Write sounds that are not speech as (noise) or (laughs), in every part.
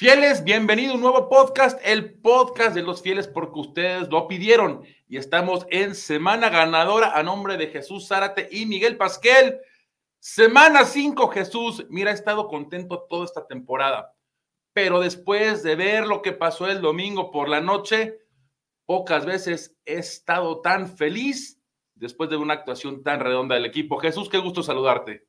Fieles, bienvenido a un nuevo podcast, el podcast de los fieles porque ustedes lo pidieron y estamos en semana ganadora a nombre de Jesús Zárate y Miguel Pasquel. Semana 5, Jesús. Mira, he estado contento toda esta temporada, pero después de ver lo que pasó el domingo por la noche, pocas veces he estado tan feliz después de una actuación tan redonda del equipo. Jesús, qué gusto saludarte.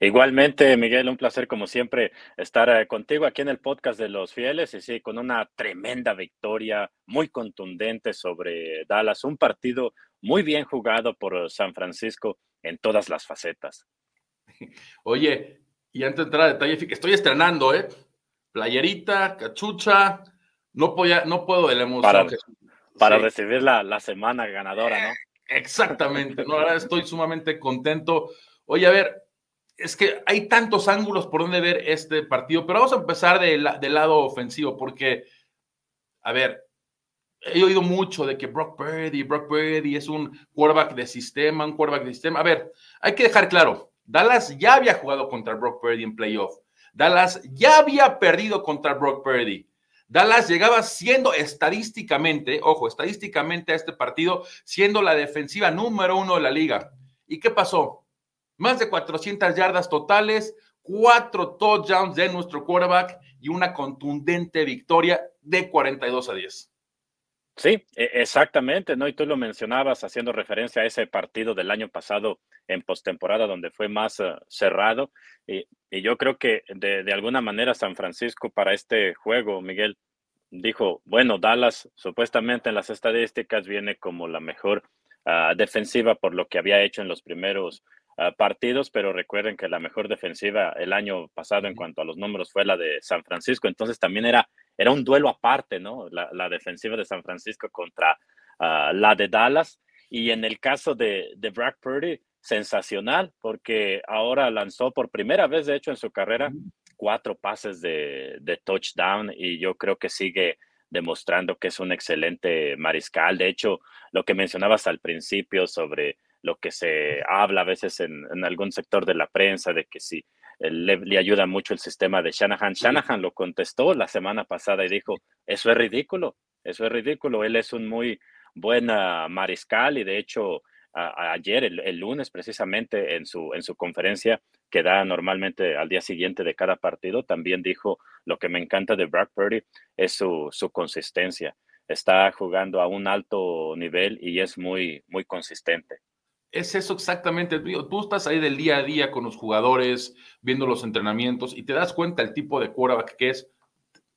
Igualmente, Miguel, un placer como siempre estar eh, contigo aquí en el podcast de los fieles y sí, con una tremenda victoria muy contundente sobre Dallas, un partido muy bien jugado por San Francisco en todas las facetas. (laughs) Oye, y antes de entrar a detalle, estoy estrenando, ¿eh? Playerita, cachucha, no, podía, no puedo de la emoción. Para, para recibir la, la, semana ganadora, ¿no? Exactamente, no, ahora estoy sumamente contento. Oye, a ver, es que hay tantos ángulos por donde ver este partido, pero vamos a empezar del lado ofensivo, porque, a ver, he oído mucho de que Brock Purdy, Brock Purdy es un quarterback de sistema, un quarterback de sistema. A ver, hay que dejar claro, Dallas ya había jugado contra Brock Purdy en playoff. Dallas ya había perdido contra Brock Purdy. Dallas llegaba siendo estadísticamente, ojo, estadísticamente a este partido, siendo la defensiva número uno de la liga. ¿Y qué pasó? Más de 400 yardas totales, cuatro touchdowns de nuestro quarterback y una contundente victoria de 42 a 10. Sí, e, exactamente, ¿no? Y tú lo mencionabas haciendo referencia a ese partido del año pasado en postemporada donde fue más eh, cerrado. Y, yo creo que de, alguna manera San Francisco para este juego, Miguel, dijo, bueno, Dallas supuestamente en las estadísticas viene como la mejor ah, defensiva por lo que había hecho en los primeros partidos, pero recuerden que la mejor defensiva el año pasado en cuanto a los números fue la de San Francisco, entonces también era, era un duelo aparte, ¿no? La, defensiva de San Francisco contra ah, la de Dallas. Y en el caso de, de Brock Purdy, sensacional, porque ahora lanzó por primera vez, de hecho, en su carrera, cuatro pases de, de touchdown y yo creo que sigue demostrando que es un excelente mariscal. De hecho, lo que mencionabas al principio sobre lo que se habla a veces en, algún sector de la prensa de que si le, ayuda mucho el sistema de Shanahan. Shanahan lo contestó la semana pasada y dijo, eso es ridículo, eso es ridículo, él es un muy buen mariscal y de hecho ayer, el, lunes precisamente en su, en su conferencia que da normalmente al día siguiente de cada partido, también dijo, lo que me encanta de Brock Purdy es su, su consistencia. Está jugando a un alto nivel y es muy, muy consistente. Es eso exactamente. Tú estás ahí del día a día con los jugadores, viendo los entrenamientos y te das cuenta el tipo de quarterback que es.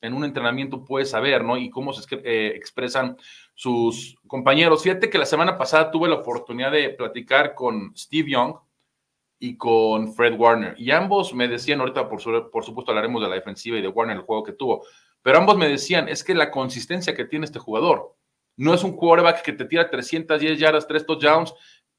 En un entrenamiento puedes saber, ¿no? Y cómo se eh, expresan sus compañeros. Fíjate que la semana pasada tuve la oportunidad de platicar con Steve Young y con Fred Warner. Y ambos me decían, ahorita por, por supuesto hablaremos de la defensiva y de Warner, el juego que tuvo, pero ambos me decían, es que la consistencia que tiene este jugador, no es un quarterback que te tira 310 yardas, 3 touchdowns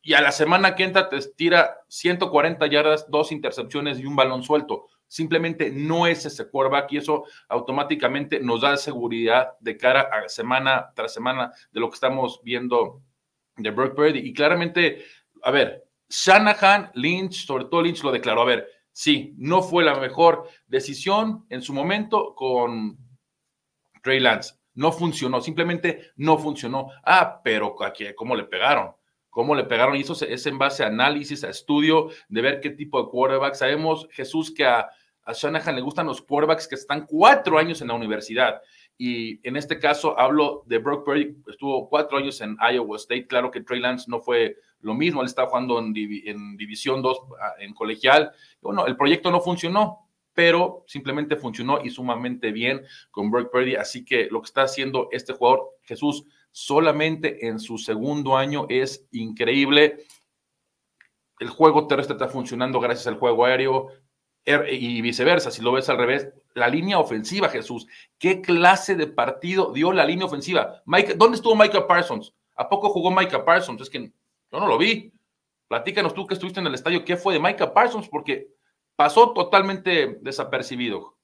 y a la semana que entra te tira 140 yardas, dos intercepciones y un balón suelto. Simplemente no es ese quarterback y eso automáticamente nos da seguridad de cara a semana tras semana de lo que estamos viendo de Brock Purdy. Y claramente, a ver, Shanahan, Lynch, sobre todo Lynch lo declaró, a ver, sí, no fue la mejor decisión en su momento con Trey Lance. No funcionó, simplemente no funcionó. Ah, pero ¿cómo le pegaron? Cómo le pegaron. Y eso es en base a análisis, a estudio, de ver qué tipo de quarterback. Sabemos, Jesús, que a, Shanahan le gustan los quarterbacks que están cuatro años en la universidad. Y en este caso hablo de Brock Purdy, estuvo cuatro años en Iowa State. Claro que Trey Lance no fue lo mismo, él estaba jugando en, en División 2, ah, en colegial. Bueno, el proyecto no funcionó, pero simplemente funcionó y sumamente bien con Brock Purdy. Así que lo que está haciendo este jugador, Jesús, solamente en su segundo año es increíble. El juego terrestre está funcionando gracias al juego aéreo er, y viceversa. Si lo ves al revés, la línea ofensiva, Jesús, ¿qué clase de partido dio la línea ofensiva? Mike, ¿Dónde estuvo Micah Parsons? ¿A poco jugó Micah Parsons? Es que yo no lo vi. Platícanos tú que estuviste en el estadio, ¿qué fue de Micah Parsons? Porque pasó totalmente desapercibido.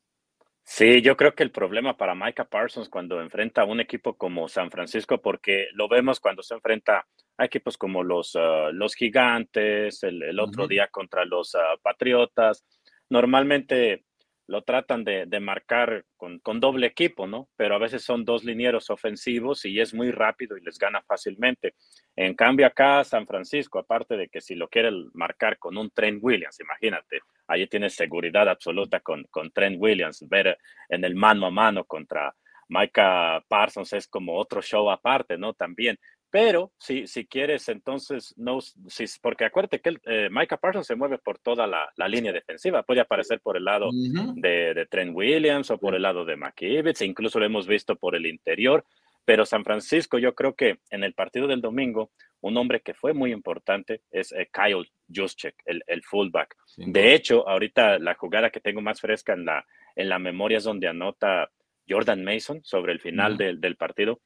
Sí, yo creo que el problema para Micah Parsons cuando enfrenta a un equipo como San Francisco, porque lo vemos cuando se enfrenta a equipos como los, ah, los Gigantes, el, otro día contra los ah, Patriotas, normalmente lo tratan de, marcar con, doble equipo, ¿no? Pero a veces son dos linieros ofensivos y es muy rápido y les gana fácilmente. En cambio acá San Francisco, aparte de que si lo quiere marcar con un Trent Williams, imagínate, ahí tienes seguridad absoluta con, con Trent Williams, ver en el mano a mano contra Micah Parsons es como otro show aparte, ¿no? También. Pero si, si quieres, entonces, no, si, porque acuérdate que eh, Micah Parsons se mueve por toda la, línea defensiva. Puede aparecer por el lado de, Trent Williams o por el lado de McKibbitz, e incluso lo hemos visto por el interior. Pero San Francisco, yo creo que en el partido del domingo, un hombre que fue muy importante es eh, Kyle Juszczyk, el, el fullback. de hecho, ahorita la jugada que tengo más fresca en la, en la memoria es donde anota Jordan Mason sobre el final del, del partido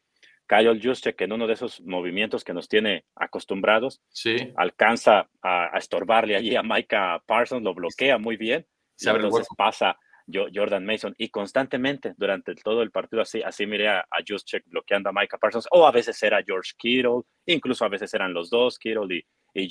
Kyle Juszczyk en uno de esos movimientos que nos tiene acostumbrados, sí. alcanza a, estorbarle allí a Micah Parsons, lo bloquea muy bien, y entonces pasa Jordan Mason y constantemente durante todo el partido así, así miré a, a bloqueando a Micah Parsons, o a veces era George Kittle, incluso a veces eran los dos, Kittle y, y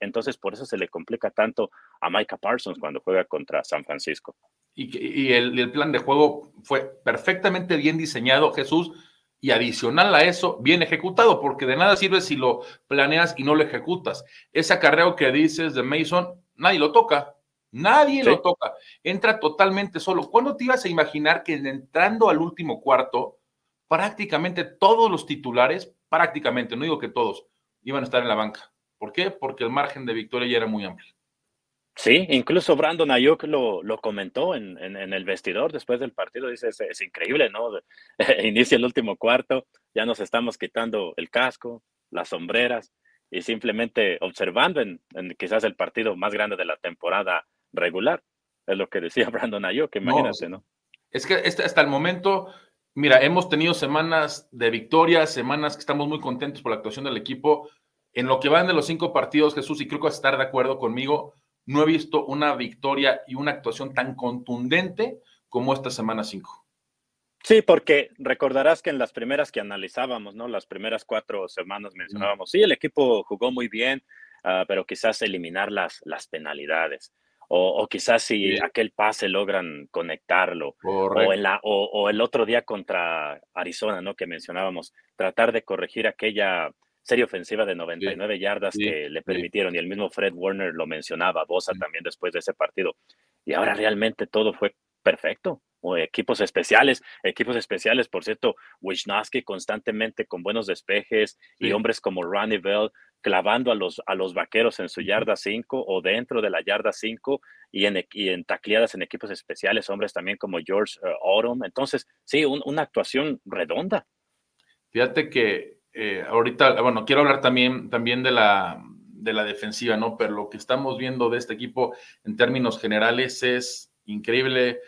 entonces por eso se le complica tanto a Micah Parsons cuando juega contra San Francisco. Y, el, el plan de juego fue perfectamente bien diseñado, Jesús, y adicional a eso, bien ejecutado, porque de nada sirve si lo planeas y no lo ejecutas. Ese acarreo que dices de Mason, nadie lo toca. Nadie lo toca. Entra totalmente solo. ¿Cuándo te ibas a imaginar que entrando al último cuarto, prácticamente todos los titulares, prácticamente, no digo que todos, iban a estar en la banca? ¿Por qué? Porque el margen de victoria ya era muy amplio. Sí, incluso Brandon Ayuk lo, lo comentó en, en, el vestidor después del partido. Dice, es, increíble, ¿no? (laughs) Inicia el último cuarto, ya nos estamos quitando el casco, las sombreras y simplemente observando en, quizás el partido más grande de la temporada regular. Es lo que decía (laughs) Brandon Ayuk, imagínate, ¿no? Es que este, hasta el momento, mira, hemos tenido semanas de victorias, semanas que estamos muy contentos por la actuación del equipo. En lo que van de los cinco partidos, Jesús, y creo que vas a estar de acuerdo conmigo, no he visto una victoria y una actuación tan contundente como esta semana 5. Sí, porque recordarás que en las primeras que analizábamos, ¿no? Las primeras cuatro semanas mencionábamos, sí, el equipo jugó muy bien, ah, pero quizás eliminar las, las penalidades. O, quizás si aquel pase logran conectarlo. O, en la, o, el otro día contra Arizona, ¿no? Que mencionábamos, tratar de corregir aquella serie ofensiva de 99 yardas que le permitieron, y el mismo Fred Warner lo mencionaba, Bosa también después de ese partido. Y ahora realmente todo fue perfecto. O equipos especiales, equipos especiales, por cierto, Wisnowski constantemente con buenos despejes y hombres como Ronnie Bell clavando a los, a los vaqueros en su yarda 5 o dentro de la yarda 5 y en, y en tacleadas en equipos especiales, hombres también como George uh, Entonces, sí, una actuación redonda. Fíjate que eh, ahorita, bueno, quiero hablar también, también de, la, de la defensiva, ¿no? Pero lo que estamos viendo de este equipo en términos generales es increíble.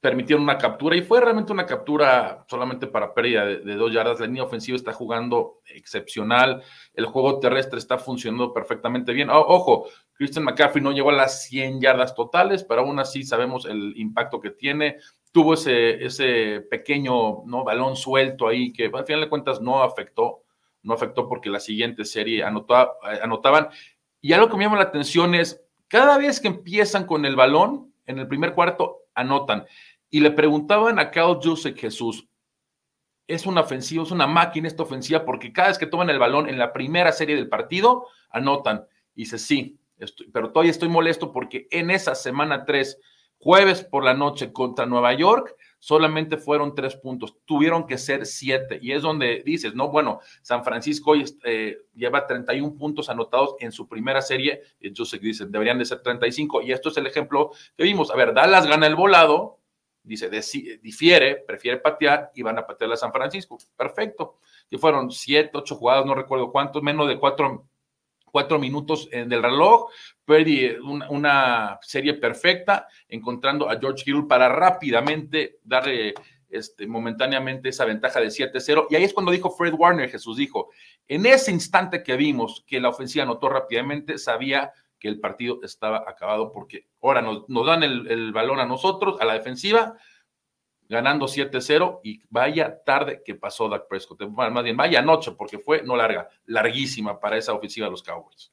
Permitieron una captura y fue realmente una captura solamente para pérdida de, dos yardas. La línea ofensiva está jugando excepcional. El juego terrestre está funcionando perfectamente bien. ojo, Christian McCaffrey no llegó a las 100 yardas totales, pero aún así sabemos el impacto que tiene tuvo ese, ese pequeño ¿no? balón suelto ahí que al final de cuentas no afectó, no afectó porque la siguiente serie anotaba, anotaban. Y algo que me llama la atención es, cada vez que empiezan con el balón, en el primer cuarto, anotan. Y le preguntaban a Kyle Joseph Jesús, es una ofensiva, es una máquina esta ofensiva, porque cada vez que toman el balón en la primera serie del partido, anotan. Y dice, sí, estoy, pero todavía estoy molesto porque en esa semana 3 Jueves por la noche contra Nueva York, solamente fueron tres puntos, tuvieron que ser siete. Y es donde dices, no, bueno, San Francisco hoy eh, lleva 31 puntos anotados en su primera serie, entonces dicen, deberían de ser 35. Y esto es el ejemplo que vimos. A ver, Dallas gana el volado, dice, difiere, prefiere patear y van a patear a San Francisco. Perfecto. Que fueron siete, ocho jugadas, no recuerdo cuántos, menos de cuatro cuatro minutos en el reloj, Perdí una, serie perfecta, encontrando a George Hill para rápidamente darle este, momentáneamente esa ventaja de 7-0. Y ahí es cuando dijo Fred Warner, Jesús dijo, en ese instante que vimos que la ofensiva anotó rápidamente, sabía que el partido estaba acabado porque ahora nos, dan el, el, balón a nosotros, a la defensiva, ganando 7-0 y vaya tarde que pasó Dak Prescott, más bien vaya noche porque fue no larga, larguísima para esa ofensiva de los Cowboys.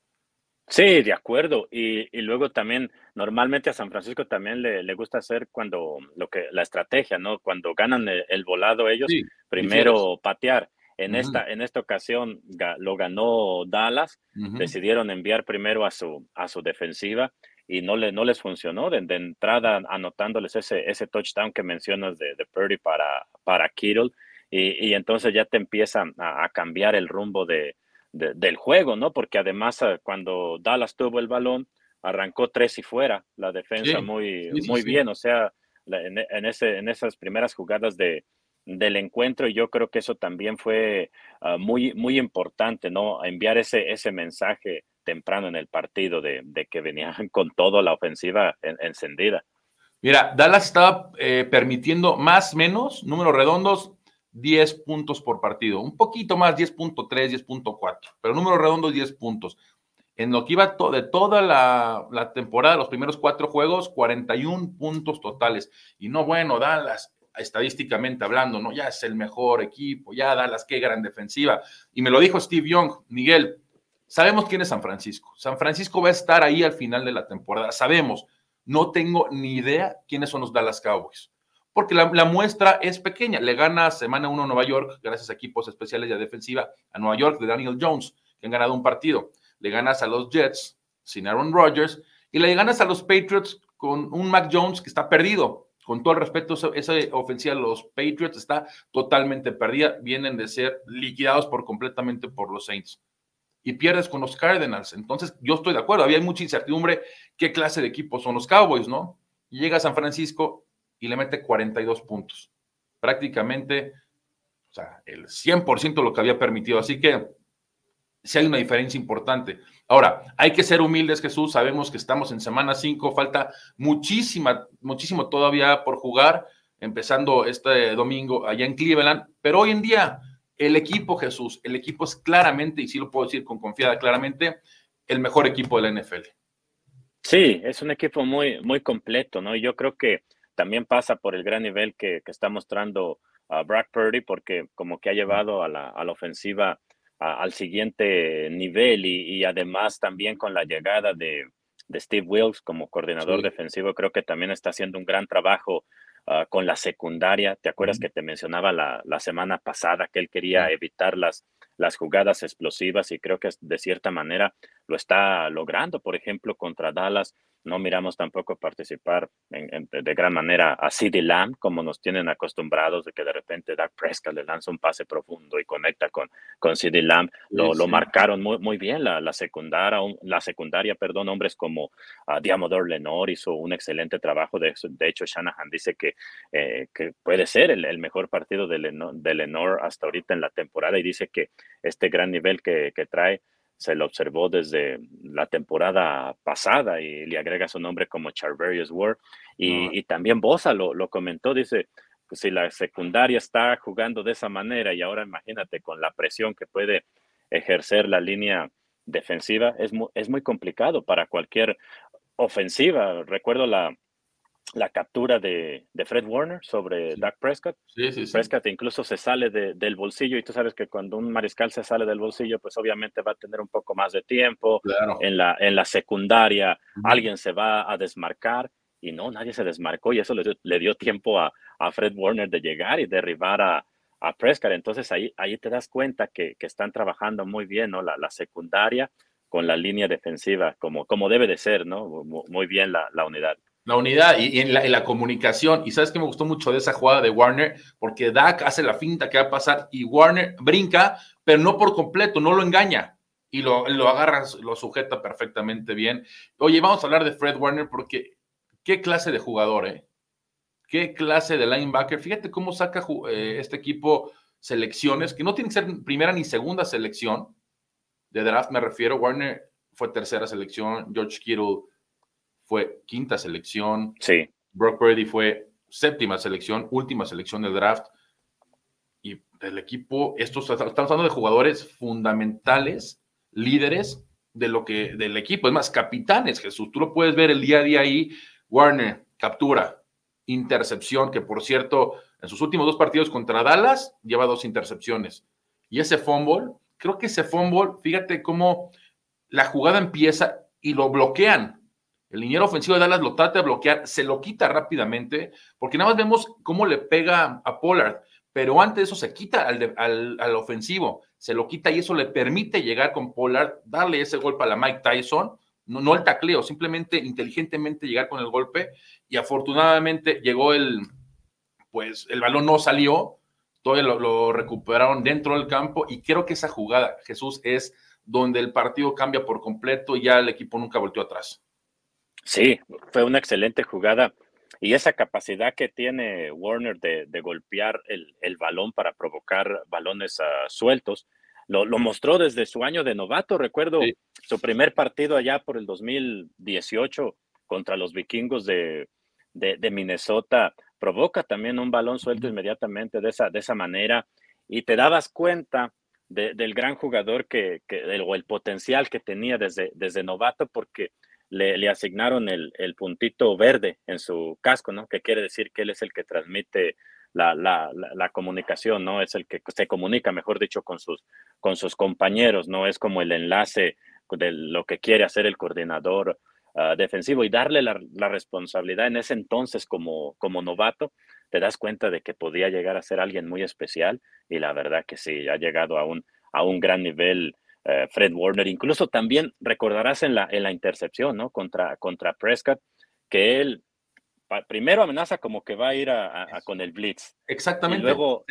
Sí, de acuerdo. Y, luego también normalmente a San Francisco también le, gusta hacer cuando lo que la estrategia, ¿no? Cuando ganan el, volado ellos, primero patear. En, esta, en esta ocasión lo ganó Dallas, decidieron enviar primero a su, a su defensiva y no, le, no les funcionó de, entrada anotándoles ese, ese touchdown que mencionas de, de Purdy para, para Kittle y, entonces ya te empiezan a, cambiar el rumbo de, del juego, ¿no? Porque además ah, cuando Dallas tuvo el balón, arrancó tres y fuera, la defensa muy, muy bien, o sea, en, ese, en esas primeras jugadas de, del encuentro y yo creo que eso también fue ah, muy, muy importante, ¿no? Enviar ese, ese mensaje temprano en el partido de, que venían (laughs) con toda la ofensiva encendida. Mira, Dallas estaba eh, permitiendo más menos, números redondos, 10 puntos por partido, un poquito más, 10.3, 10.4, pero número redondo 10 puntos. En lo que iba de toda la, la, temporada, los primeros cuatro juegos, 41 puntos totales. Y no, bueno, Dallas, estadísticamente hablando, ¿no? Ya es el mejor equipo, ya Dallas, qué gran defensiva. Y me lo dijo Steve Young, Miguel, sabemos quién es San Francisco. San Francisco va a estar ahí al final de la temporada, sabemos. No tengo ni idea quiénes son los Dallas Cowboys porque la, muestra es pequeña. Le gana semana uno a Nueva York, gracias a equipos especiales de defensiva, a Nueva York de Daniel Jones, que han ganado un partido. Le ganas a los Jets sin Aaron Rodgers y le ganas a los Patriots con un Mac Jones que está perdido. Con todo el respeto, esa ofensiva los Patriots está totalmente perdida. Vienen de ser liquidados por completamente por los Saints. Y pierdes con los Cardinals. Entonces, yo estoy de acuerdo. Había mucha incertidumbre qué clase de equipo son los Cowboys, ¿no? llega a San Francisco y le mete 42 puntos. Prácticamente, o sea, el 100% de lo que había permitido. Así que sí hay una diferencia importante. Ahora, hay que ser humildes, Jesús. Sabemos que estamos en semana 5, falta muchísima, muchísimo todavía por jugar, empezando este domingo allá en Cleveland. Pero hoy en día, el equipo, Jesús, el equipo es claramente, y sí lo puedo decir con confianza claramente, el mejor equipo de la NFL. Sí, es un equipo muy, muy completo, ¿no? Yo creo que también pasa por el gran nivel que, está mostrando a Brock Purdy, porque como que ha llevado a la, ofensiva al siguiente nivel y, además también con la llegada de, Steve Wills como coordinador defensivo, creo que también está haciendo un gran trabajo ah, con la secundaria. ¿Te acuerdas que te mencionaba la, semana pasada que él quería evitar las, las jugadas explosivas y creo que de cierta manera lo está logrando? Por ejemplo, contra Dallas no miramos tampoco participar de gran manera a CD Lamb, como nos tienen acostumbrados de que de repente Dak Prescott le lanza un pase profundo y conecta con, con CD Lamb. Lo, lo marcaron muy, muy bien la, la, secundaria, la secundaria, perdón, hombres como uh, Diamodor Lenor hizo un excelente trabajo. De, de hecho, Shanahan dice que, eh, que puede ser el, el, mejor partido de Lenor, de Lenor hasta ahorita en la temporada y dice que este gran nivel que, que trae se lo observó desde la temporada pasada y le agrega su nombre como Charverius Ward. Y, y también Bosa lo, lo, comentó, dice, pues si la secundaria está jugando de esa manera y ahora imagínate con la presión que puede ejercer la línea defensiva, es es muy complicado para cualquier ofensiva. Recuerdo la, la captura de, Fred Warner sobre Doug Prescott. Prescott incluso se sale del bolsillo y tú sabes que cuando un mariscal se sale del bolsillo, pues obviamente va a tener un poco más de tiempo. En, la, en la secundaria alguien se va a desmarcar y no, nadie se desmarcó y eso le, dio tiempo a, Fred Warner de llegar y derribar a, Prescott. Entonces ahí, ahí te das cuenta que, están trabajando muy bien ¿no? la, la secundaria con la línea defensiva, como, como debe de ser, ¿no? Muy bien la, la unidad. La unidad y, en, la, comunicación. Y sabes que me gustó mucho de esa jugada de Warner, porque Dak hace la finta que va a pasar y Warner brinca, pero no por completo, no lo engaña. Y lo, lo agarra, lo sujeta perfectamente bien. Oye, vamos a hablar de Fred Warner porque qué clase de jugador, ¿eh? Qué clase de linebacker. Fíjate cómo saca eh, este equipo selecciones que no tienen que ser primera ni segunda selección. De draft me refiero. Warner fue tercera selección, George Kittle fue quinta selección. Sí. Brock Purdy fue séptima selección, última selección del draft. Y el equipo, estos, estamos hablando de jugadores fundamentales, líderes de lo que, del equipo. Es más, capitanes, Jesús. Tú lo puedes ver el día a día ahí. Warner, captura, intercepción, que por cierto, en sus últimos dos partidos contra Dallas, lleva dos intercepciones. Y ese fumble, creo que ese fumble, fíjate cómo la jugada empieza y lo bloquean El liniero ofensivo de Dallas lo trata de bloquear, se lo quita rápidamente, porque nada más vemos cómo le pega a Pollard, pero antes de eso se quita al, al, ofensivo, se lo quita y eso le permite llegar con Pollard, darle ese golpe a la Mike Tyson, no, no el tacleo, simplemente inteligentemente llegar con el golpe y afortunadamente llegó el, pues el balón no salió, todo lo, lo recuperaron dentro del campo y creo que esa jugada, Jesús, es donde el partido cambia por completo y ya el equipo nunca volteó atrás. Sí, fue una excelente jugada. Y esa capacidad que tiene Warner de, golpear el, balón para provocar balones ah, sueltos, lo, mostró desde su año de novato. Recuerdo su primer partido allá por el 2018 contra los vikingos de, Minnesota. Provoca también un balón suelto inmediatamente de esa, de esa manera y te dabas cuenta del gran jugador que, o el potencial que tenía desde, desde novato porque le, asignaron el, puntito verde en su casco, ¿no? Que quiere decir que él es el que transmite la, comunicación, ¿no? Es el que se comunica, mejor dicho, con sus, con sus compañeros, ¿no? Es como el enlace de lo que quiere hacer el coordinador ah, defensivo y darle la, responsabilidad en ese entonces como, novato, te das cuenta de que podía llegar a ser alguien muy especial y la verdad que sí, ha llegado a un gran nivel eh, Fred Warner. Incluso también recordarás en la, en la intercepción, ¿no? Contra, contra Prescott, que él primero amenaza como que va a ir a, con el blitz. Exactamente. Y luego,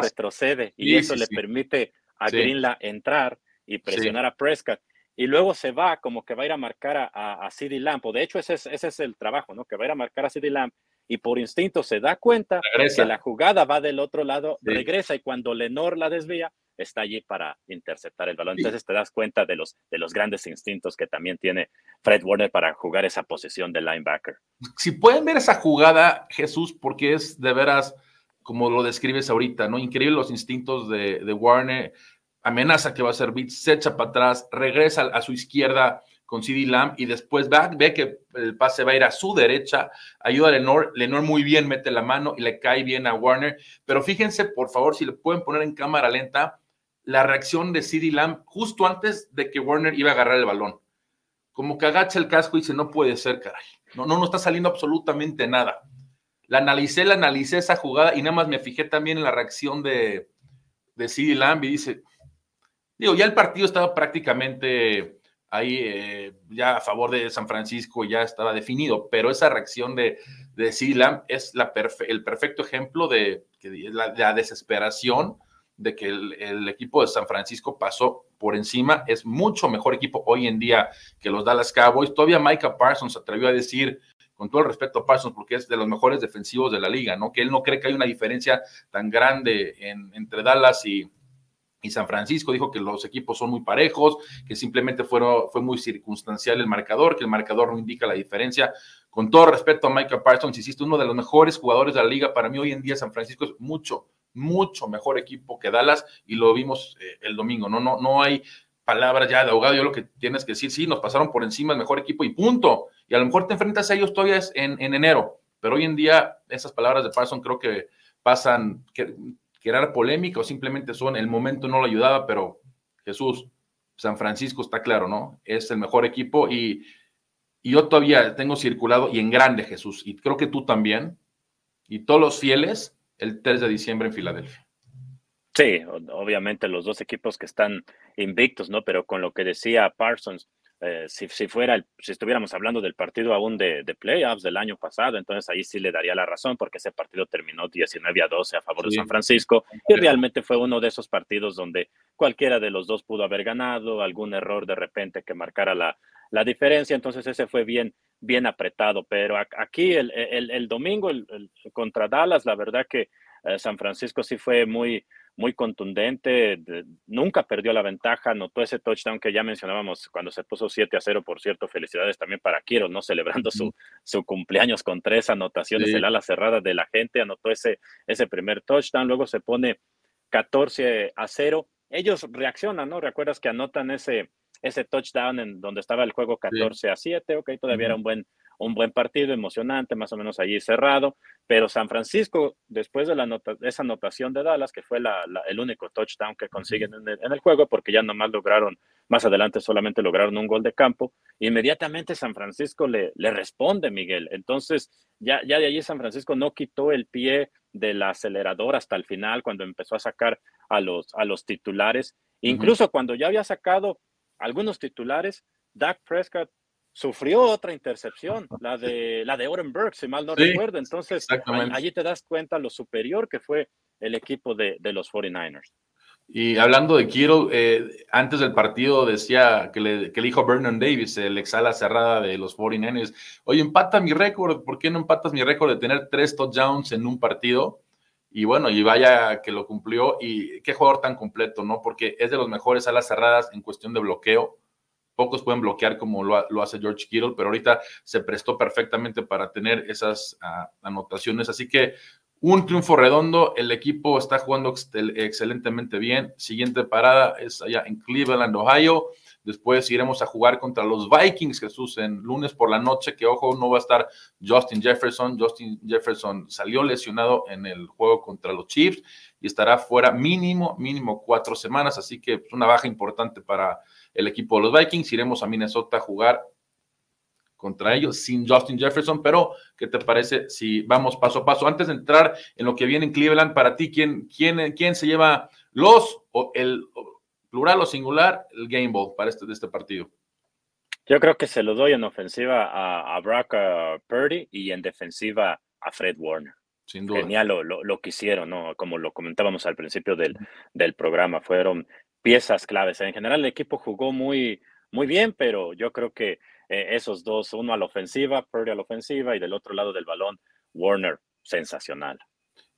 retrocede y eso le permite a Greenla entrar y presionar a Prescott. Y luego se va como que va a ir a marcar a, a, CD Lamp. de hecho, ese es, ese es el trabajo, ¿no? Que va a ir a marcar a CD Lamp y por instinto se da cuenta que la jugada va del otro lado, regresa y cuando Lenor la desvía, está allí para interceptar el balón. Entonces te das cuenta de los, de los grandes instintos que también tiene Fred Warner para jugar esa posición de linebacker. Si pueden ver esa jugada, Jesús, porque es de veras, como lo describes ahorita, ¿no? Increíble los instintos de, Warner. Amenaza que va a ser beat, se echa para atrás, regresa a su izquierda con CD Lamb y después va, ve que el pase va a ir a su derecha, ayuda a Lenor, Lenor muy bien mete la mano y le cae bien a Warner, pero fíjense por favor si le pueden poner en cámara lenta la reacción de CD Lamb justo antes de que Warner iba a agarrar el balón. Como que agacha el casco y dice, no puede ser, caray. No, no, no está saliendo absolutamente nada. La analicé, la analicé esa jugada y nada más me fijé también en la reacción de, de Lamb y dice, digo, ya el partido estaba prácticamente ahí eh, ya a favor de San Francisco, ya estaba definido, pero esa reacción de, de Lamb es la el perfecto ejemplo de, la desesperación de que el, equipo de San Francisco pasó por encima. Es mucho mejor equipo hoy en día que los Dallas Cowboys. Todavía Micah Parsons atrevió a decir, con todo el respeto a Parsons, porque es de los mejores defensivos de la liga, ¿no? Que él no cree que hay una diferencia tan grande entre Dallas y, San Francisco. Dijo que los equipos son muy parejos, que simplemente fueron, fue muy circunstancial el marcador, que el marcador no indica la diferencia. Con todo respeto a Micah Parsons, insisto, uno de los mejores jugadores de la liga. Para mí hoy en día San Francisco es mucho, mucho mejor equipo que Dallas y lo vimos eh, el domingo. No, no, no hay palabras ya de abogado. Yo lo que tienes que decir, sí, nos pasaron por encima el mejor equipo y punto. Y a lo mejor te enfrentas a ellos todavía en, en enero, pero hoy en día esas palabras de Parson creo que pasan, que, era polémica o simplemente son, el momento no lo ayudaba, pero Jesús, San Francisco está claro, ¿no? Es el mejor equipo y, y yo todavía tengo circulado y en grande Jesús, y creo que tú también, y todos los fieles el 3 de diciembre en Filadelfia. Sí, obviamente los dos equipos que están invictos, ¿no? Pero con lo que decía Parsons, eh, si, fuera, si estuviéramos hablando del partido aún de, playoffs del año pasado, entonces ahí sí le daría la razón porque ese partido terminó 19 a 12 a favor de San Francisco y realmente fue uno de esos partidos donde cualquiera de los dos pudo haber ganado, algún error de repente que marcara la, la diferencia, entonces ese fue bien, bien apretado, pero aquí el, el, domingo contra Dallas, la verdad que eh, San Francisco sí fue muy, muy contundente, nunca perdió la ventaja, anotó ese touchdown que ya mencionábamos cuando se puso 7 a 0, por cierto, felicidades también para Quiero, ¿no? Celebrando su, su cumpleaños con tres anotaciones, el ala cerrada de la gente, anotó ese, ese primer touchdown, luego se pone 14 a 0, ellos reaccionan, ¿no? Recuerdas que anotan ese ese touchdown en donde estaba el juego 14 a 7, ok, todavía era un buen, un buen partido, emocionante, más o menos allí cerrado, pero San Francisco, después de, la nota, esa anotación de Dallas, que fue la, el único touchdown que consiguen en el, en el, juego, porque ya nomás lograron, más adelante solamente lograron un gol de campo, inmediatamente San Francisco le, le responde, Miguel. Entonces, ya, ya de allí San Francisco no quitó el pie del acelerador hasta el final, cuando empezó a sacar a los, a los titulares. Incluso uh -huh. cuando ya había sacado algunos titulares, Dak Prescott sufrió otra intercepción, la de, la de Orenberg, si mal no sí, recuerdo. Entonces, allí te das cuenta lo superior que fue el equipo de, de los 49ers. Y hablando de Kiro, eh, antes del partido decía que le, que le dijo Vernon Davis, el exala cerrada de los 49ers, oye, empata mi récord, ¿por qué no empatas mi récord de tener tres touchdowns en un partido? Y bueno, y vaya que lo cumplió, y qué jugador tan completo, ¿no? Porque es de los mejores alas cerradas en cuestión de bloqueo, pocos pueden bloquear como lo, hace George Kittle, pero ahorita se prestó perfectamente para tener esas uh, anotaciones. Así que un triunfo redondo, el equipo está jugando ex excelentemente bien. Siguiente parada es allá en Cleveland, Ohio. Después iremos a jugar contra los Vikings, Jesús, en lunes por la noche, que ojo, no va a estar Justin Jefferson. Justin Jefferson salió lesionado en el juego contra los Chiefs y estará fuera mínimo, mínimo cuatro semanas, así que es una baja importante para el equipo de los Vikings. Iremos a Minnesota a jugar contra ellos sin Justin Jefferson, pero ¿qué te parece si vamos paso a paso? Antes de entrar en lo que viene en Cleveland, para ti, ¿quién, quién, quién se lleva los, o el plural o singular, el game ball para este, de este partido? Yo creo que se lo doy en ofensiva a, a Brock Purdy y en defensiva a Fred Warner. Sin duda. Genial lo, lo, lo que hicieron, ¿no? Como lo comentábamos al principio del, del programa, fueron piezas claves. En general el equipo jugó muy, muy bien, pero yo creo que eh, esos dos, uno a la ofensiva, Purdy a la ofensiva y del otro lado del balón, Warner, sensacional.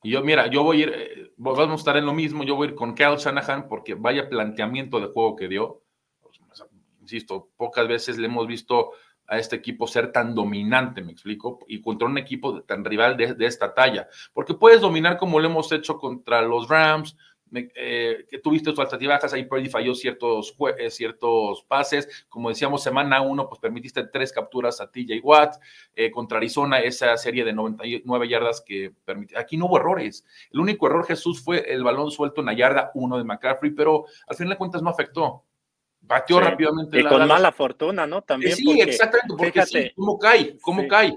Y yo, mira, yo voy a ir, eh, vamos a estar en lo mismo, yo voy a ir con Kyle Shanahan porque vaya planteamiento de juego que dio. Pues, insisto, pocas veces le hemos visto a este equipo ser tan dominante, me explico, y contra un equipo tan rival de, de esta talla. Porque puedes dominar como lo hemos hecho contra los Rams, eh, que tuviste tus bajas, ahí Purdy falló ciertos, eh, ciertos pases, como decíamos, semana uno, pues permitiste tres capturas a TJ Watt, eh, contra Arizona, esa serie de 99 yardas que permitió, aquí no hubo errores, el único error Jesús fue el balón suelto en la yarda uno de McCaffrey, pero al final de cuentas no afectó, Batió sí. rápidamente. Y la, con la, mala fortuna, ¿no? También. Sí, porque, exactamente, porque fíjate, sí, ¿cómo cae? ¿Cómo sí. cae?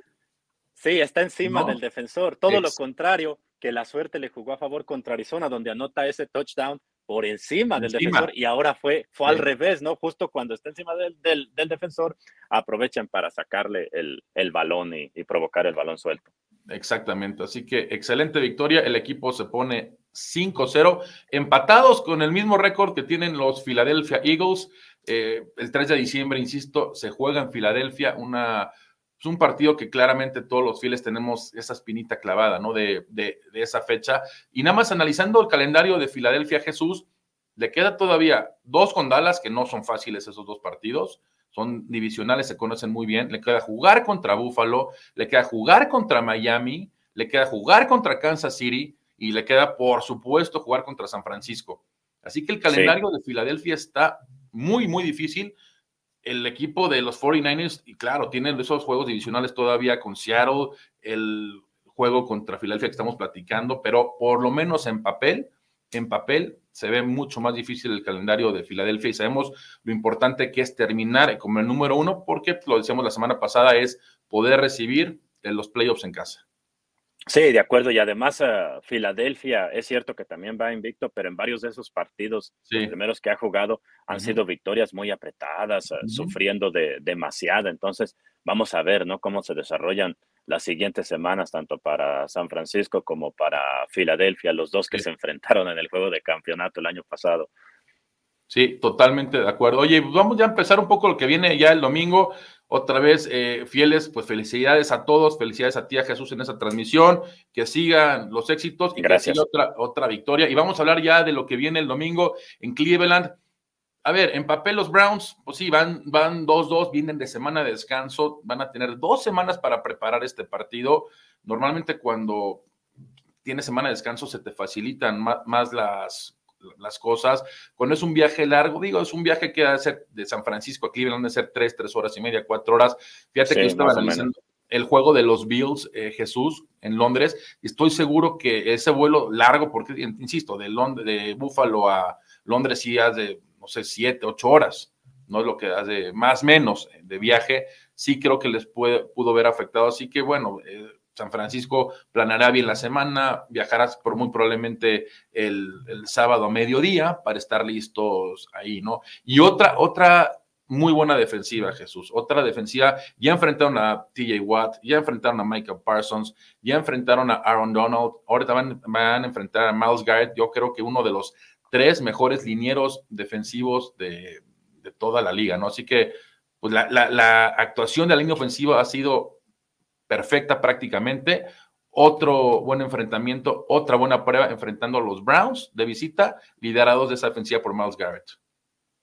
Sí, está encima no. del defensor. Todo lo contrario, que la suerte le jugó a favor contra Arizona, donde anota ese touchdown por encima del encima. defensor y ahora fue, fue sí. al revés, ¿no? Justo cuando está encima del, del, del defensor, aprovechan para sacarle el, el balón y, y, provocar el balón suelto. Exactamente, así que excelente victoria, el equipo se pone 5-0, empatados con el mismo récord que tienen los Philadelphia Eagles, eh, el 3 de diciembre, insisto, se juega en Filadelfia una es un partido que claramente todos los fieles tenemos esa espinita clavada, ¿no? De, de, de, esa fecha. Y nada más analizando el calendario de Filadelfia Jesús, le queda todavía dos con Dallas, que no son fáciles esos dos partidos, son divisionales, se conocen muy bien. Le queda jugar contra Buffalo, le queda jugar contra Miami, le queda jugar contra Kansas City y le queda, por supuesto, jugar contra San Francisco. Así que el calendario sí. de Filadelfia está muy, muy difícil el equipo de los 49ers, y claro, tienen esos juegos divisionales todavía con Seattle, el juego contra Filadelfia que estamos platicando, pero por lo menos en papel, en papel se ve mucho más difícil el calendario de Filadelfia y sabemos lo importante que es terminar como el número uno, porque lo decíamos la semana pasada, es poder recibir los playoffs en casa. Sí, de acuerdo. Y además, uh, Filadelfia es cierto que también va invicto, pero en varios de esos partidos, sí. los primeros que ha jugado, han uh -huh. sido victorias muy apretadas, uh, -huh. sufriendo de, demasiado. Entonces, vamos a ver ¿no? cómo se desarrollan las siguientes semanas, tanto para San Francisco como para Filadelfia, los dos que sí. se enfrentaron en el juego de campeonato el año pasado. Sí, totalmente de acuerdo. Oye, vamos ya a empezar un poco lo que viene ya el domingo. Otra vez, eh, fieles, pues felicidades a todos, felicidades a ti, a Jesús, en esa transmisión, que sigan los éxitos y Gracias. que siga otra, otra victoria. Y vamos a hablar ya de lo que viene el domingo en Cleveland. A ver, en papel los Browns, pues sí, van 2-2, van dos, dos, vienen de semana de descanso, van a tener dos semanas para preparar este partido. Normalmente cuando tienes semana de descanso se te facilitan más, más las las cosas. Cuando es un viaje largo, digo, es un viaje que va a ser de San Francisco a Cleveland, de ser tres, tres horas y media, cuatro horas. Fíjate sí, que yo estaba analizando, el juego de los Bills, eh, Jesús, en Londres. Y estoy seguro que ese vuelo largo, porque, insisto, de, Londres, de Buffalo a Londres sí hace, no sé, siete, ocho horas, no es lo que hace más menos de viaje, sí creo que les puede, pudo ver afectado. Así que, bueno, eh, San Francisco planeará bien la semana, viajarás por muy probablemente el, el, sábado a mediodía para estar listos ahí, ¿no? Y otra, otra muy buena defensiva, Jesús. Otra defensiva, ya enfrentaron a TJ Watt, ya enfrentaron a Michael Parsons, ya enfrentaron a Aaron Donald, ahorita van, van a enfrentar a Miles Garrett, yo creo que uno de los tres mejores linieros defensivos de, de toda la liga, ¿no? Así que, pues la, la, la actuación de la línea ofensiva ha sido perfecta prácticamente. Otro buen enfrentamiento, otra buena prueba enfrentando a los Browns de visita, liderados de esa defensiva por Miles Garrett.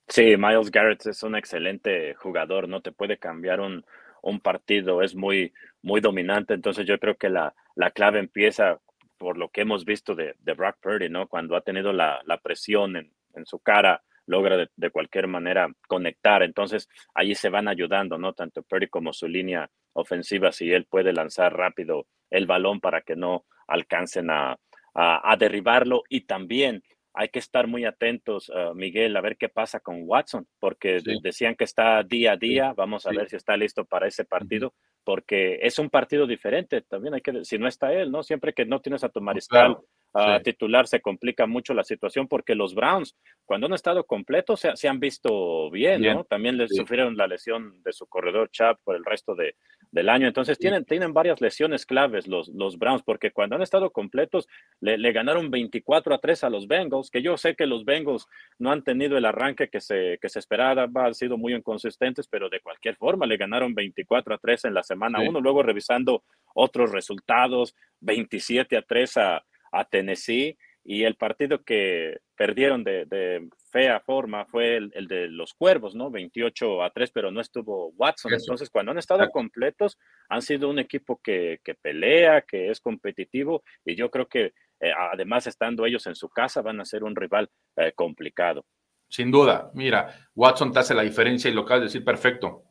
Sí, Miles Garrett es un excelente jugador, no te puede cambiar un, un partido, es muy, muy dominante, entonces yo creo que la, la clave empieza por lo que hemos visto de, de Brock Purdy, ¿no? Cuando ha tenido la, la presión en, en, su cara, logra de, de, cualquier manera conectar, entonces allí se van ayudando, ¿no? Tanto Purdy como su línea ofensiva, si él puede lanzar rápido el balón para que no alcancen a, a, a derribarlo y también hay que estar muy atentos, uh, Miguel, a ver qué pasa con Watson, porque sí. decían que está día a día. Vamos a sí. ver si está listo para ese partido, porque es un partido diferente. También hay que, si no está él, ¿no? Siempre que no tienes a tu mariscal claro. Uh, titular, se complica mucho la situación, porque los Browns, cuando han estado completos, se, se han visto bien, bien, ¿no? También les sufrieron la lesión de su corredor Chap por el resto de, del año. Entonces tienen, tienen varias lesiones claves los, los Browns, porque cuando han estado completos le, le, ganaron 24 a 3 a los Bengals, que yo sé que los Bengals no han tenido el arranque que se, que se esperaba, han sido muy inconsistentes, pero de cualquier forma le ganaron 24 a 3 en la semana 1, sí. luego revisando otros resultados, 27 a 3 a, a Tennessee. Y el partido que perdieron de, de fea forma fue el, el, de los Cuervos, ¿no? 28 a 3, pero no estuvo Watson. Eso. Entonces, cuando han estado completos, han sido un equipo que, que pelea, que es competitivo, y yo creo que eh, además, estando ellos en su casa, van a ser un rival eh, complicado. Sin duda, mira, Watson te hace la diferencia y lo acabas de decir perfecto.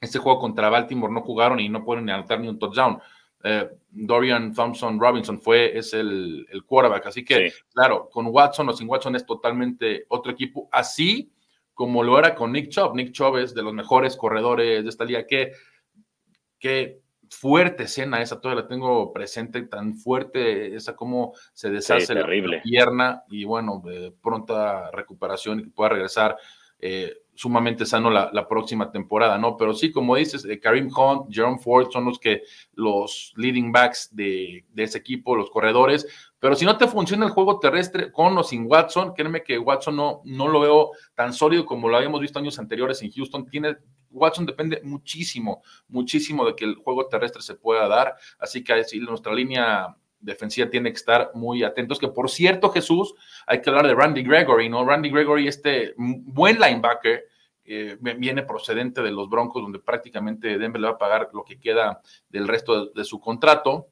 Este juego contra Baltimore no jugaron y no pueden anotar ni un touchdown eh, Dorian Thompson Robinson fue, es el, el quarterback. Así que, sí. claro, con Watson o sin Watson es totalmente otro equipo, así como lo era con Nick Chubb. Nick Chubb es de los mejores corredores de esta liga. Qué, qué fuerte escena esa, todavía la tengo presente, tan fuerte esa como se deshace sí, la, pierna y bueno, de pronta recuperación y que pueda regresar. Eh, sumamente sano la, próxima temporada, ¿no? Pero sí, como dices, eh, Karim Hunt, Jerome Ford son los que, los leading backs de, de, ese equipo, los corredores, pero si no te funciona el juego terrestre con o sin Watson, créeme que Watson no, no lo veo tan sólido como lo habíamos visto años anteriores en Houston, tiene, Watson depende muchísimo, muchísimo de que el juego terrestre se pueda dar, así que nuestra línea defensiva tiene que estar muy atentos. Que por cierto, Jesús, hay que hablar de Randy Gregory, ¿no? Randy Gregory, este buen linebacker, eh, viene procedente de los Broncos, donde prácticamente Denver le va a pagar lo que queda del resto de, de su contrato.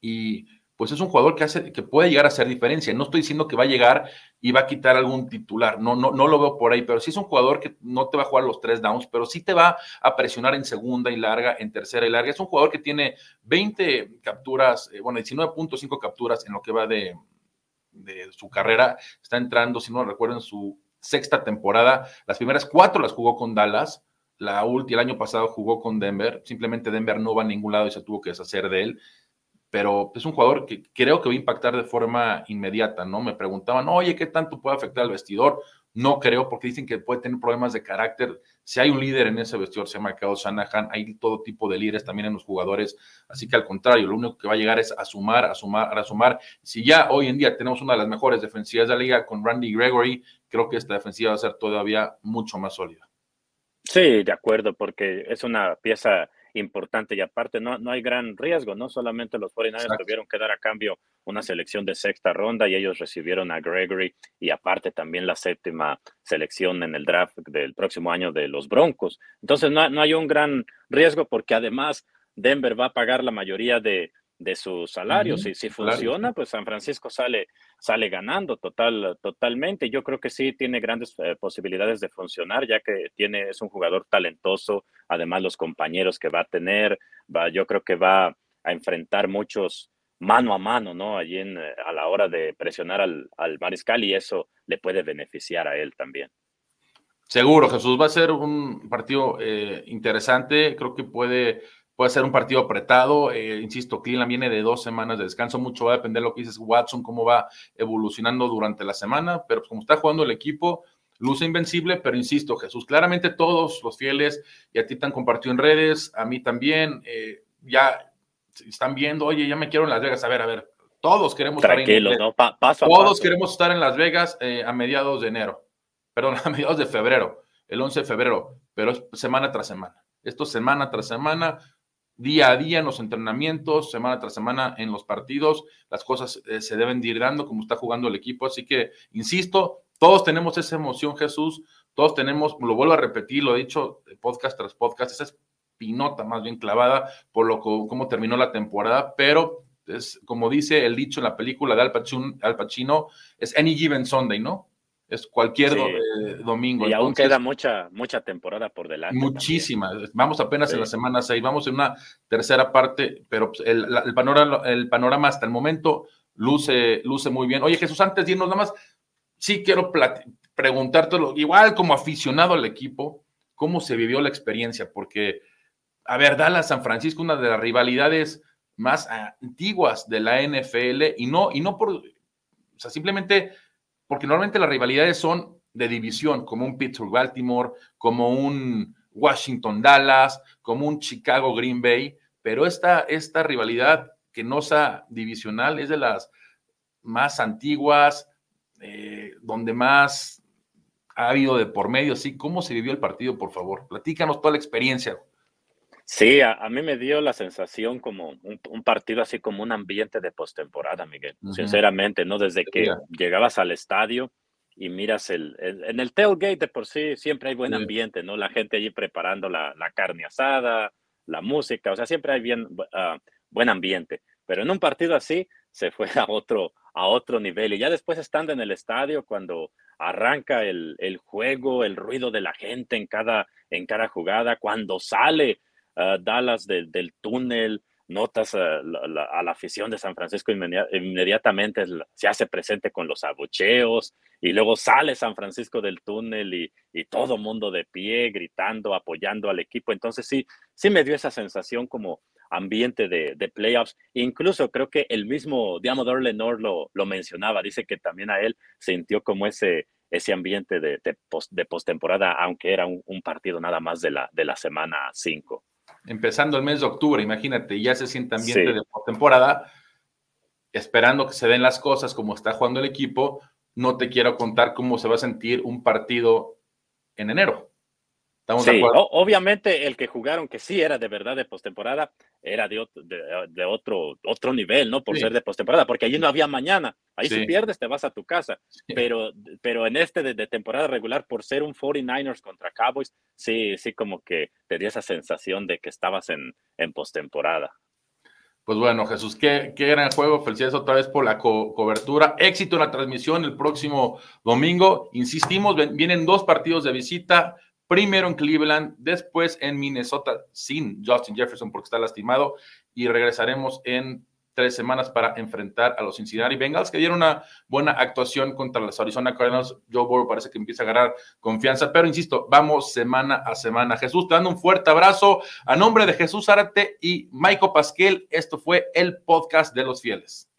Y pues es un jugador que hace, que puede llegar a hacer diferencia. No estoy diciendo que va a llegar y va a quitar algún titular, no, no, no lo veo por ahí, pero sí es un jugador que no te va a jugar los tres downs, pero sí te va a presionar en segunda y larga, en tercera y larga. Es un jugador que tiene 20 capturas, eh, bueno, 19.5 capturas en lo que va de, de su carrera. Está entrando, si no recuerdo, en su sexta temporada. Las primeras cuatro las jugó con Dallas. La última, el año pasado jugó con Denver. Simplemente Denver no va a ningún lado y se tuvo que deshacer de él pero es un jugador que creo que va a impactar de forma inmediata, ¿no? Me preguntaban, oye, ¿qué tanto puede afectar al vestidor? No creo, porque dicen que puede tener problemas de carácter. Si hay un líder en ese vestidor, se llama Kyle Shanahan, hay todo tipo de líderes también en los jugadores, así que al contrario, lo único que va a llegar es a sumar, a sumar, a sumar. Si ya hoy en día tenemos una de las mejores defensivas de la liga con Randy Gregory, creo que esta defensiva va a ser todavía mucho más sólida. Sí, de acuerdo, porque es una pieza importante y aparte no, no hay gran riesgo, no solamente los 49ers tuvieron que dar a cambio una selección de sexta ronda y ellos recibieron a Gregory y aparte también la séptima selección en el draft del próximo año de los Broncos. Entonces no, no hay un gran riesgo porque además Denver va a pagar la mayoría de, de su salario. Si, si funciona, pues San Francisco sale, sale ganando total, totalmente. Yo creo que sí tiene grandes eh, posibilidades de funcionar, ya que tiene, es un jugador talentoso. Además, los compañeros que va a tener, va, yo creo que va a enfrentar muchos mano a mano, ¿no? Allí en, eh, a la hora de presionar al, al mariscal y eso le puede beneficiar a él también. Seguro, Jesús, va a ser un partido eh, interesante. Creo que puede Puede ser un partido apretado. Eh, insisto, Cleveland viene de dos semanas de descanso. Mucho va a depender de lo que dices Watson, cómo va evolucionando durante la semana. Pero como está jugando el equipo, luce invencible. Pero insisto, Jesús, claramente todos los fieles, y a ti te han compartido en redes, a mí también, eh, ya están viendo, oye, ya me quiero en Las Vegas. A ver, a ver, todos queremos estar en ¿no? Todos queremos estar en Las Vegas eh, a mediados de enero. Perdón, (laughs) a mediados de febrero, el 11 de febrero, pero es semana tras semana. Esto semana tras semana, día a día en los entrenamientos, semana tras semana en los partidos, las cosas eh, se deben ir dando como está jugando el equipo. Así que, insisto, todos tenemos esa emoción, Jesús, todos tenemos, lo vuelvo a repetir, lo he dicho podcast tras podcast, esa espinota más bien clavada por lo cómo terminó la temporada, pero es como dice el dicho en la película de Al Pacino, Al Pacino es any given Sunday, ¿no? Es cualquier eh, domingo. Y aún queda mucha, mucha temporada por delante. Muchísima. Vamos apenas en la semana 6, vamos en una tercera parte, pero pues, el, panorama, el panorama hasta el momento luce, luce muy bien. Oye, Jesús, antes de irnos nada más, sí quiero preguntártelo, igual como aficionado al equipo, cómo se vivió la experiencia, porque, a ver, Dallas San Francisco, una de las rivalidades más antiguas de la NFL, y no, y no por, o sea, simplemente porque normalmente las rivalidades son de división, como un Pittsburgh-Baltimore, como un Washington-Dallas, como un Chicago-Green Bay, pero esta, esta rivalidad que no sea divisional es de las más antiguas, eh, donde más ha habido de por medio, ¿sí? ¿Cómo se vivió el partido, por favor? Platícanos toda la experiencia. Sí, a, mí me dio la sensación como un, partido así como un ambiente de postemporada, Miguel. Sinceramente, ¿no? Desde que llegabas al estadio y miras el, en el tailgate de por sí siempre hay buen ambiente, ¿no? La gente allí preparando la, carne asada, la música, o sea, siempre hay bien ah, buen ambiente. Pero en un partido así se fue (laughs) a otro, a otro nivel. Y ya después estando en el estadio, cuando arranca el, el juego, el ruido de la gente en cada, en cada jugada, cuando sale Dallas del túnel, notas a la, afición de San Francisco inmediatamente se hace presente con los abucheos y luego sale San Francisco del túnel y, y todo mundo de pie gritando, apoyando al equipo. Entonces sí, sí me dio esa sensación como ambiente de, de playoffs. Incluso creo que el mismo Diamodor Lenore lo, lo mencionaba, dice que también a él sintió como ese, ese ambiente de, de, postemporada, aunque era un, un, partido nada más de la, de la semana 5 empezando el mes de octubre, imagínate, ya se siente ambiente de temporada, esperando que se den las cosas como está jugando el equipo, no te quiero contar cómo se va a sentir un partido en enero sí, obviamente el que jugaron, que sí era de verdad de postemporada, era de, otro, de, otro, otro nivel, ¿no? Por ser de postemporada, porque allí no había mañana. Ahí si pierdes, te vas a tu casa. Pero, pero en este de, temporada regular, por ser un 49ers contra Cowboys, sí, sí, como que te dio esa sensación de que estabas en, en postemporada. Pues bueno, Jesús, qué, qué, gran juego. Felicidades otra vez por la cobertura. Éxito en la transmisión el próximo domingo. Insistimos, vienen dos partidos de visita primero en Cleveland, después en Minnesota sin Justin Jefferson porque está lastimado y regresaremos en tres semanas para enfrentar a los Cincinnati Bengals que dieron una buena actuación contra los Arizona Cardinals. Joe Burrow parece que empieza a ganar confianza, pero insisto, vamos semana a semana. Jesús, te dando un fuerte abrazo a nombre de Jesús Árate y Michael Pasquel. Esto fue el podcast de los fieles.